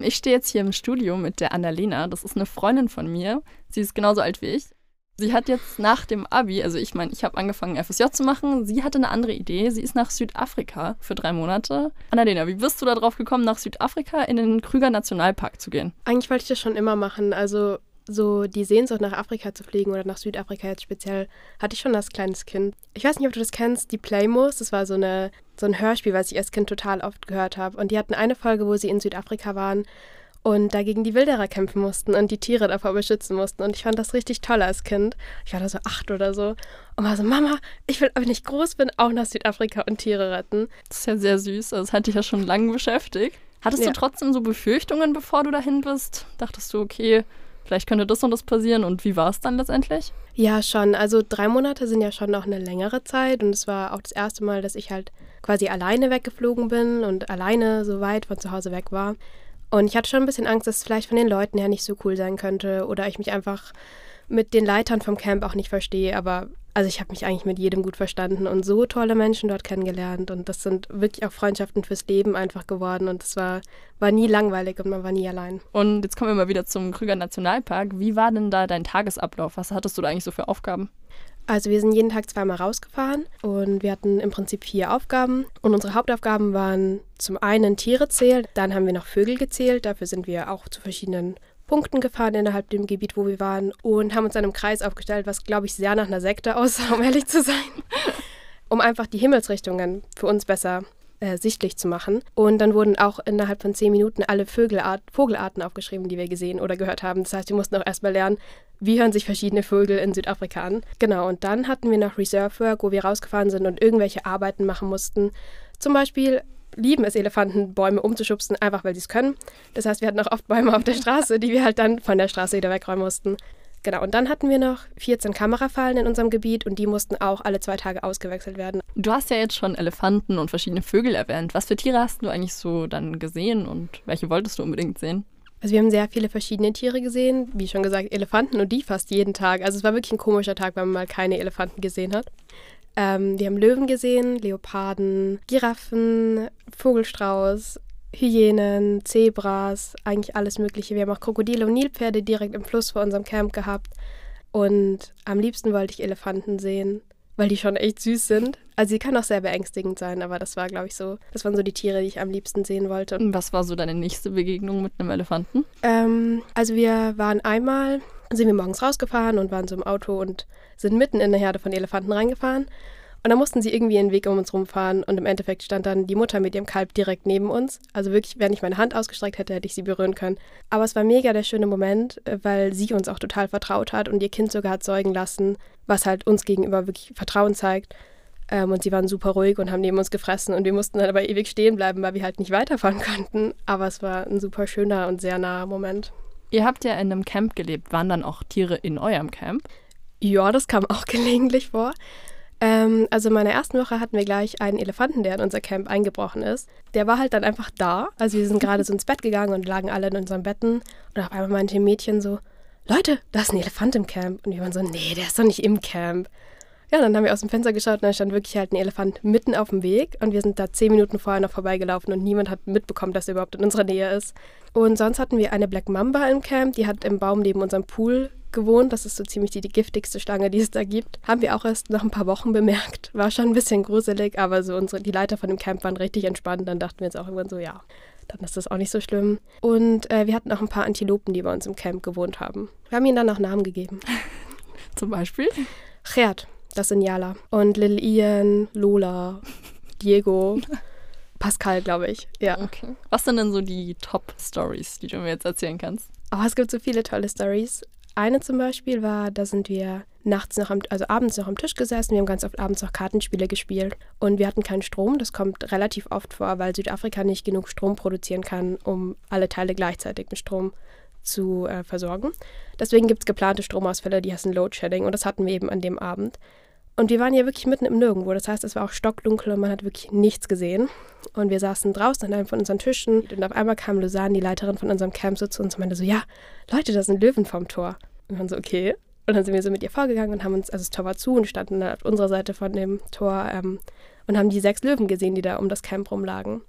Ich stehe jetzt hier im Studio mit der Annalena. Das ist eine Freundin von mir. Sie ist genauso alt wie ich. Sie hat jetzt nach dem Abi, also ich meine, ich habe angefangen FSJ zu machen. Sie hatte eine andere Idee. Sie ist nach Südafrika für drei Monate. Annalena, wie bist du darauf gekommen, nach Südafrika in den Krüger Nationalpark zu gehen? Eigentlich wollte ich das schon immer machen. Also so die Sehnsucht nach Afrika zu fliegen oder nach Südafrika jetzt speziell, hatte ich schon als kleines Kind. Ich weiß nicht, ob du das kennst, die Playmos, das war so, eine, so ein Hörspiel, was ich als Kind total oft gehört habe. Und die hatten eine Folge, wo sie in Südafrika waren und dagegen die Wilderer kämpfen mussten und die Tiere davor beschützen mussten. Und ich fand das richtig toll als Kind. Ich war da so acht oder so und war so, Mama, ich will, wenn ich groß bin, auch nach Südafrika und Tiere retten. Das ist ja sehr süß. Also, das hat dich ja schon lange beschäftigt. Hattest ja. du trotzdem so Befürchtungen, bevor du dahin bist? Dachtest du, okay, vielleicht könnte das und das passieren und wie war es dann letztendlich? Ja, schon. Also drei Monate sind ja schon noch eine längere Zeit und es war auch das erste Mal, dass ich halt quasi alleine weggeflogen bin und alleine so weit von zu Hause weg war. Und ich hatte schon ein bisschen Angst, dass es vielleicht von den Leuten her nicht so cool sein könnte oder ich mich einfach mit den Leitern vom Camp auch nicht verstehe. Aber also ich habe mich eigentlich mit jedem gut verstanden und so tolle Menschen dort kennengelernt. Und das sind wirklich auch Freundschaften fürs Leben einfach geworden. Und es war, war nie langweilig und man war nie allein. Und jetzt kommen wir mal wieder zum Krüger Nationalpark. Wie war denn da dein Tagesablauf? Was hattest du da eigentlich so für Aufgaben? Also wir sind jeden Tag zweimal rausgefahren und wir hatten im Prinzip vier Aufgaben. Und unsere Hauptaufgaben waren zum einen Tiere zählen, dann haben wir noch Vögel gezählt. Dafür sind wir auch zu verschiedenen Punkten gefahren innerhalb dem Gebiet, wo wir waren und haben uns dann im Kreis aufgestellt, was glaube ich sehr nach einer Sekte aussah, um ehrlich zu sein. um einfach die Himmelsrichtungen für uns besser äh, sichtlich zu machen. Und dann wurden auch innerhalb von zehn Minuten alle Vögelart, Vogelarten aufgeschrieben, die wir gesehen oder gehört haben. Das heißt, wir mussten auch erstmal lernen, wie hören sich verschiedene Vögel in Südafrika an. Genau, und dann hatten wir noch Reserve Work, wo wir rausgefahren sind und irgendwelche Arbeiten machen mussten. Zum Beispiel lieben es Elefanten, Bäume umzuschubsen, einfach weil sie es können. Das heißt, wir hatten auch oft Bäume auf der Straße, die wir halt dann von der Straße wieder wegräumen mussten. Genau, und dann hatten wir noch 14 Kamerafallen in unserem Gebiet und die mussten auch alle zwei Tage ausgewechselt werden. Du hast ja jetzt schon Elefanten und verschiedene Vögel erwähnt. Was für Tiere hast du eigentlich so dann gesehen und welche wolltest du unbedingt sehen? Also wir haben sehr viele verschiedene Tiere gesehen, wie schon gesagt, Elefanten und die fast jeden Tag. Also es war wirklich ein komischer Tag, weil man mal keine Elefanten gesehen hat. Ähm, wir haben Löwen gesehen, Leoparden, Giraffen, Vogelstrauß, Hyänen, Zebras, eigentlich alles Mögliche. Wir haben auch Krokodile und Nilpferde direkt im Fluss vor unserem Camp gehabt. Und am liebsten wollte ich Elefanten sehen, weil die schon echt süß sind. Also sie kann auch sehr beängstigend sein, aber das war, glaube ich, so, das waren so die Tiere, die ich am liebsten sehen wollte. Und was war so deine nächste Begegnung mit einem Elefanten? Ähm, also wir waren einmal, sind wir morgens rausgefahren und waren so im Auto und sind mitten in eine Herde von Elefanten reingefahren. Und dann mussten sie irgendwie einen Weg um uns rumfahren und im Endeffekt stand dann die Mutter mit ihrem Kalb direkt neben uns. Also wirklich, wenn ich meine Hand ausgestreckt hätte, hätte ich sie berühren können. Aber es war mega der schöne Moment, äh, weil sie uns auch total vertraut hat und ihr Kind sogar hat zeugen lassen, was halt uns gegenüber wirklich Vertrauen zeigt. Ähm, und sie waren super ruhig und haben neben uns gefressen und wir mussten dann aber ewig stehen bleiben, weil wir halt nicht weiterfahren konnten. Aber es war ein super schöner und sehr naher Moment. Ihr habt ja in einem Camp gelebt. Waren dann auch Tiere in eurem Camp? Ja, das kam auch gelegentlich vor. Ähm, also in meiner ersten Woche hatten wir gleich einen Elefanten, der in unser Camp eingebrochen ist. Der war halt dann einfach da. Also wir sind gerade so ins Bett gegangen und lagen alle in unseren Betten. Und auf einmal meinte ein Mädchen so, Leute, da ist ein Elefant im Camp. Und wir waren so, nee, der ist doch nicht im Camp. Ja, dann haben wir aus dem Fenster geschaut und da stand wirklich halt ein Elefant mitten auf dem Weg. Und wir sind da zehn Minuten vorher noch vorbeigelaufen und niemand hat mitbekommen, dass er überhaupt in unserer Nähe ist. Und sonst hatten wir eine Black Mamba im Camp, die hat im Baum neben unserem Pool gewohnt. Das ist so ziemlich die, die giftigste Schlange, die es da gibt. Haben wir auch erst nach ein paar Wochen bemerkt. War schon ein bisschen gruselig, aber so unsere, die Leiter von dem Camp waren richtig entspannt. Dann dachten wir uns auch irgendwann so, ja, dann ist das auch nicht so schlimm. Und äh, wir hatten auch ein paar Antilopen, die bei uns im Camp gewohnt haben. Wir haben ihnen dann auch Namen gegeben. Zum Beispiel? Gerd, das sind Jala. Und Lil Ian, Lola, Diego. Pascal, glaube ich. Ja. Okay. Was sind denn so die Top-Stories, die du mir jetzt erzählen kannst? Oh, es gibt so viele tolle Stories. Eine zum Beispiel war, da sind wir nachts noch am, also abends noch am Tisch gesessen. Wir haben ganz oft abends noch Kartenspiele gespielt und wir hatten keinen Strom. Das kommt relativ oft vor, weil Südafrika nicht genug Strom produzieren kann, um alle Teile gleichzeitig mit Strom zu äh, versorgen. Deswegen gibt es geplante Stromausfälle, die heißen Load Shedding und das hatten wir eben an dem Abend. Und wir waren ja wirklich mitten im Nirgendwo. Das heißt, es war auch stockdunkel und man hat wirklich nichts gesehen. Und wir saßen draußen an einem von unseren Tischen und auf einmal kam Lausanne, die Leiterin von unserem Camp, so zu uns und meinte so, ja, Leute, da sind Löwen vorm Tor. Und wir waren so, okay. Und dann sind wir so mit ihr vorgegangen und haben uns, also das Tor war zu und standen dann auf unserer Seite von dem Tor ähm, und haben die sechs Löwen gesehen, die da um das Camp rumlagen.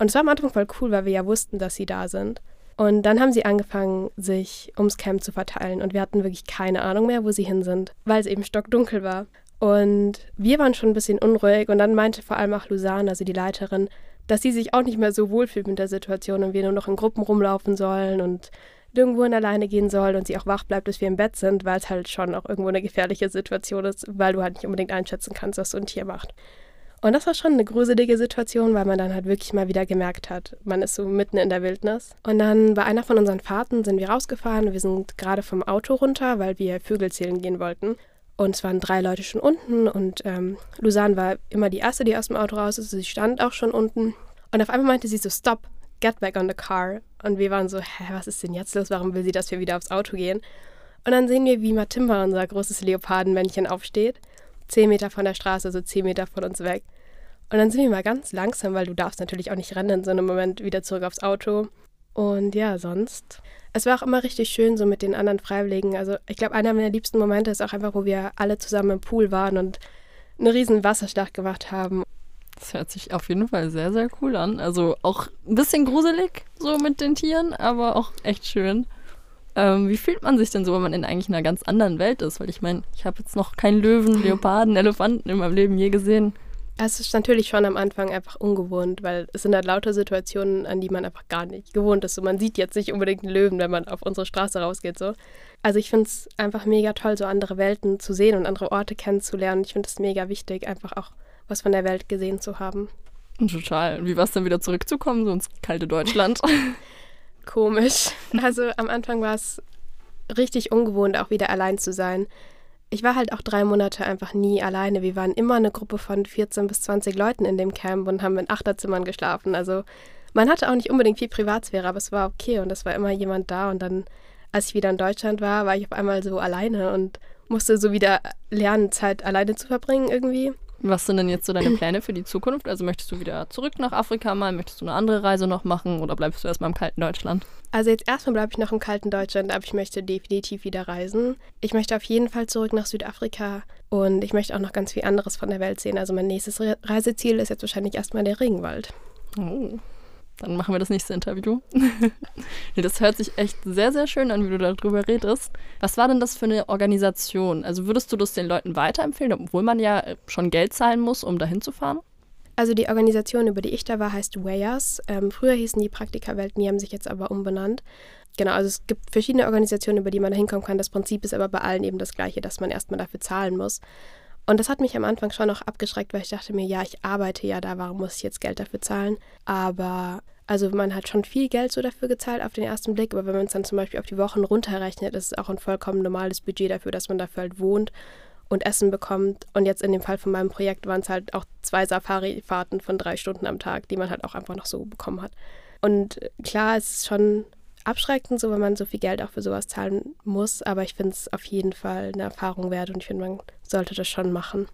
Und es war am Anfang voll cool, weil wir ja wussten, dass sie da sind. Und dann haben sie angefangen, sich ums Camp zu verteilen. Und wir hatten wirklich keine Ahnung mehr, wo sie hin sind, weil es eben stockdunkel war. Und wir waren schon ein bisschen unruhig. Und dann meinte vor allem auch Lusan, also die Leiterin, dass sie sich auch nicht mehr so wohlfühlt mit der Situation und wir nur noch in Gruppen rumlaufen sollen und irgendwo in alleine gehen soll und sie auch wach bleibt, bis wir im Bett sind, weil es halt schon auch irgendwo eine gefährliche Situation ist, weil du halt nicht unbedingt einschätzen kannst, was so ein Tier macht. Und das war schon eine gruselige Situation, weil man dann halt wirklich mal wieder gemerkt hat, man ist so mitten in der Wildnis. Und dann bei einer von unseren Fahrten sind wir rausgefahren. Wir sind gerade vom Auto runter, weil wir Vögel zählen gehen wollten. Und es waren drei Leute schon unten und ähm, Lusan war immer die erste, die aus dem Auto raus ist. Sie stand auch schon unten. Und auf einmal meinte sie so, stop, get back on the car. Und wir waren so, hä, was ist denn jetzt los? Warum will sie, dass wir wieder aufs Auto gehen? Und dann sehen wir, wie Matimba, unser großes Leopardenmännchen, aufsteht. Zehn Meter von der Straße, so zehn Meter von uns weg. Und dann sind wir mal ganz langsam, weil du darfst natürlich auch nicht rennen in so einem Moment wieder zurück aufs Auto. Und ja, sonst. Es war auch immer richtig schön so mit den anderen Freiwilligen. Also ich glaube, einer meiner liebsten Momente ist auch einfach, wo wir alle zusammen im Pool waren und einen riesen Wasserschlag gemacht haben. Das hört sich auf jeden Fall sehr, sehr cool an. Also auch ein bisschen gruselig so mit den Tieren, aber auch echt schön. Ähm, wie fühlt man sich denn so, wenn man in eigentlich einer ganz anderen Welt ist? Weil ich meine, ich habe jetzt noch keinen Löwen, Leoparden, Elefanten in meinem Leben je gesehen. Es ist natürlich schon am Anfang einfach ungewohnt, weil es sind halt lauter Situationen, an die man einfach gar nicht gewohnt ist. Und man sieht jetzt nicht unbedingt einen Löwen, wenn man auf unsere Straße rausgeht. So. Also ich finde es einfach mega toll, so andere Welten zu sehen und andere Orte kennenzulernen. Ich finde es mega wichtig, einfach auch was von der Welt gesehen zu haben. Total. Wie war es dann wieder zurückzukommen, so ins kalte Deutschland? Komisch. Also am Anfang war es richtig ungewohnt, auch wieder allein zu sein ich war halt auch drei Monate einfach nie alleine. Wir waren immer eine Gruppe von 14 bis 20 Leuten in dem Camp und haben in Achterzimmern geschlafen. Also man hatte auch nicht unbedingt viel Privatsphäre, aber es war okay und es war immer jemand da. Und dann, als ich wieder in Deutschland war, war ich auf einmal so alleine und musste so wieder lernen, Zeit alleine zu verbringen irgendwie. Was sind denn jetzt so deine Pläne für die Zukunft? Also möchtest du wieder zurück nach Afrika mal? Möchtest du eine andere Reise noch machen oder bleibst du erstmal im kalten Deutschland? Also jetzt erstmal bleibe ich noch im kalten Deutschland, aber ich möchte definitiv wieder reisen. Ich möchte auf jeden Fall zurück nach Südafrika und ich möchte auch noch ganz viel anderes von der Welt sehen. Also mein nächstes Reiseziel ist jetzt wahrscheinlich erstmal der Regenwald. Oh. Dann machen wir das nächste Interview. nee, das hört sich echt sehr, sehr schön an, wie du darüber redest. Was war denn das für eine Organisation? Also würdest du das den Leuten weiterempfehlen, obwohl man ja schon Geld zahlen muss, um dahin zu fahren? Also die Organisation, über die ich da war, heißt Wayers. Ähm, früher hießen die Praktikerwelten, die haben sich jetzt aber umbenannt. Genau, also es gibt verschiedene Organisationen, über die man da hinkommen kann. Das Prinzip ist aber bei allen eben das gleiche, dass man erstmal dafür zahlen muss. Und das hat mich am Anfang schon noch abgeschreckt, weil ich dachte mir, ja, ich arbeite ja da, warum muss ich jetzt Geld dafür zahlen? Aber also man hat schon viel Geld so dafür gezahlt auf den ersten Blick, aber wenn man es dann zum Beispiel auf die Wochen runterrechnet, ist es auch ein vollkommen normales Budget dafür, dass man dafür halt wohnt und Essen bekommt. Und jetzt in dem Fall von meinem Projekt waren es halt auch zwei Safari-Fahrten von drei Stunden am Tag, die man halt auch einfach noch so bekommen hat. Und klar, es ist schon abschreckend, so wenn man so viel Geld auch für sowas zahlen muss. Aber ich finde es auf jeden Fall eine Erfahrung wert und ich finde, man sollte das schon machen.